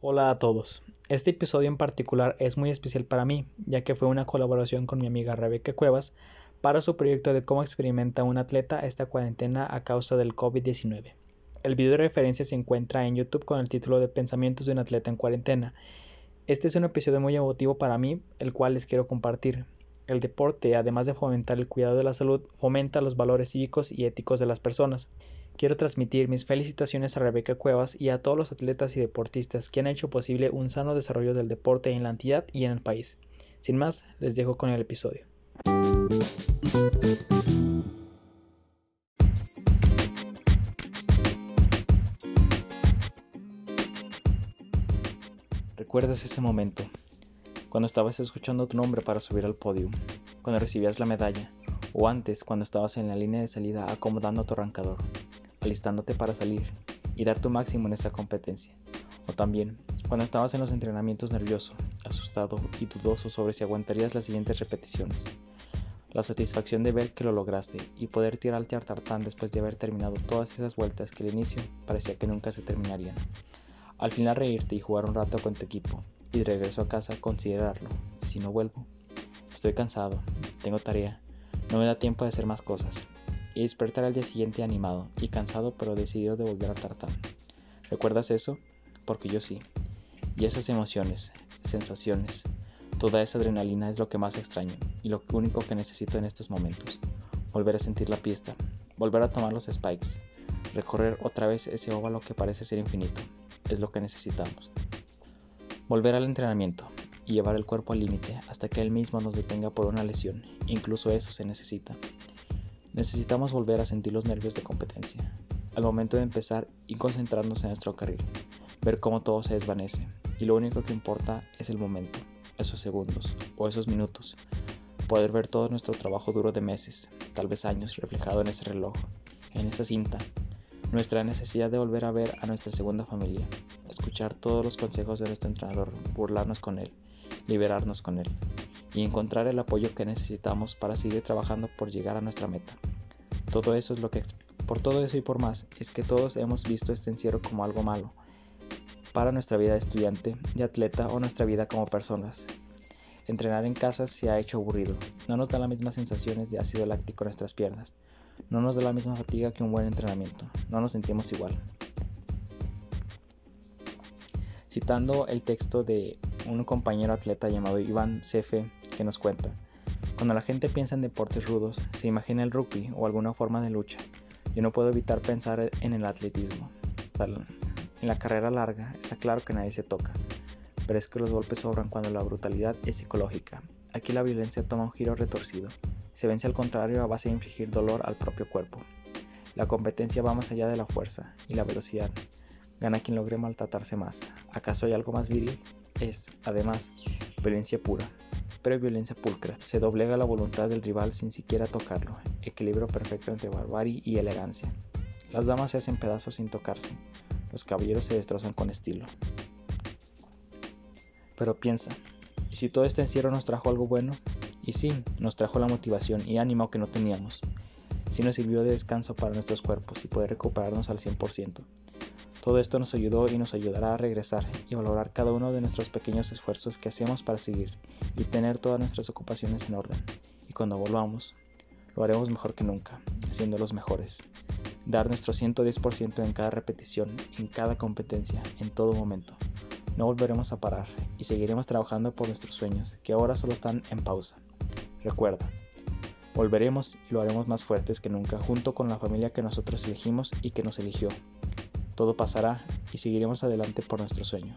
Hola a todos. Este episodio en particular es muy especial para mí, ya que fue una colaboración con mi amiga Rebeca Cuevas para su proyecto de cómo experimenta un atleta esta cuarentena a causa del COVID-19. El video de referencia se encuentra en YouTube con el título de Pensamientos de un atleta en cuarentena. Este es un episodio muy emotivo para mí, el cual les quiero compartir. El deporte, además de fomentar el cuidado de la salud, fomenta los valores cívicos y éticos de las personas. Quiero transmitir mis felicitaciones a Rebeca Cuevas y a todos los atletas y deportistas que han hecho posible un sano desarrollo del deporte en la entidad y en el país. Sin más, les dejo con el episodio. ¿Recuerdas ese momento? Cuando estabas escuchando tu nombre para subir al podio, cuando recibías la medalla, o antes cuando estabas en la línea de salida acomodando tu arrancador alistándote para salir y dar tu máximo en esa competencia. O también cuando estabas en los entrenamientos nervioso, asustado y dudoso sobre si aguantarías las siguientes repeticiones. La satisfacción de ver que lo lograste y poder tirarte al tartán después de haber terminado todas esas vueltas que al inicio parecía que nunca se terminarían. Al final reírte y jugar un rato con tu equipo y regreso a casa considerarlo. ¿Y si no vuelvo? Estoy cansado, tengo tarea, no me da tiempo de hacer más cosas y despertar al día siguiente animado y cansado pero decidido de volver a Tartán. ¿Recuerdas eso? Porque yo sí. Y esas emociones, sensaciones, toda esa adrenalina es lo que más extraño y lo único que necesito en estos momentos. Volver a sentir la pista, volver a tomar los spikes, recorrer otra vez ese óvalo que parece ser infinito, es lo que necesitamos. Volver al entrenamiento y llevar el cuerpo al límite hasta que él mismo nos detenga por una lesión, incluso eso se necesita. Necesitamos volver a sentir los nervios de competencia, al momento de empezar y concentrarnos en nuestro carril, ver cómo todo se desvanece, y lo único que importa es el momento, esos segundos o esos minutos, poder ver todo nuestro trabajo duro de meses, tal vez años, reflejado en ese reloj, en esa cinta, nuestra necesidad de volver a ver a nuestra segunda familia, escuchar todos los consejos de nuestro entrenador, burlarnos con él, liberarnos con él y encontrar el apoyo que necesitamos para seguir trabajando por llegar a nuestra meta. Todo eso es lo que por todo eso y por más es que todos hemos visto este encierro como algo malo para nuestra vida de estudiante, de atleta o nuestra vida como personas. Entrenar en casa se ha hecho aburrido, no nos da las mismas sensaciones de ácido láctico en nuestras piernas, no nos da la misma fatiga que un buen entrenamiento, no nos sentimos igual. Citando el texto de un compañero atleta llamado Iván Cefe que nos cuenta, cuando la gente piensa en deportes rudos, se imagina el rugby o alguna forma de lucha. Yo no puedo evitar pensar en el atletismo. En la carrera larga está claro que nadie se toca, pero es que los golpes sobran cuando la brutalidad es psicológica. Aquí la violencia toma un giro retorcido. Se vence al contrario a base de infligir dolor al propio cuerpo. La competencia va más allá de la fuerza y la velocidad. Gana quien logre maltratarse más. ¿Acaso hay algo más viril? Es, además, violencia pura pero violencia pulcra. Se doblega la voluntad del rival sin siquiera tocarlo. Equilibrio perfecto entre barbarie y elegancia. Las damas se hacen pedazos sin tocarse. Los caballeros se destrozan con estilo. Pero piensa, ¿y si todo este encierro nos trajo algo bueno? Y sí, nos trajo la motivación y ánimo que no teníamos. Si nos sirvió de descanso para nuestros cuerpos y poder recuperarnos al 100%. Todo esto nos ayudó y nos ayudará a regresar y valorar cada uno de nuestros pequeños esfuerzos que hacemos para seguir y tener todas nuestras ocupaciones en orden. Y cuando volvamos, lo haremos mejor que nunca, siendo los mejores. Dar nuestro 110% en cada repetición, en cada competencia, en todo momento. No volveremos a parar y seguiremos trabajando por nuestros sueños, que ahora solo están en pausa. Recuerda, volveremos y lo haremos más fuertes que nunca junto con la familia que nosotros elegimos y que nos eligió todo pasará y seguiremos adelante por nuestro sueño.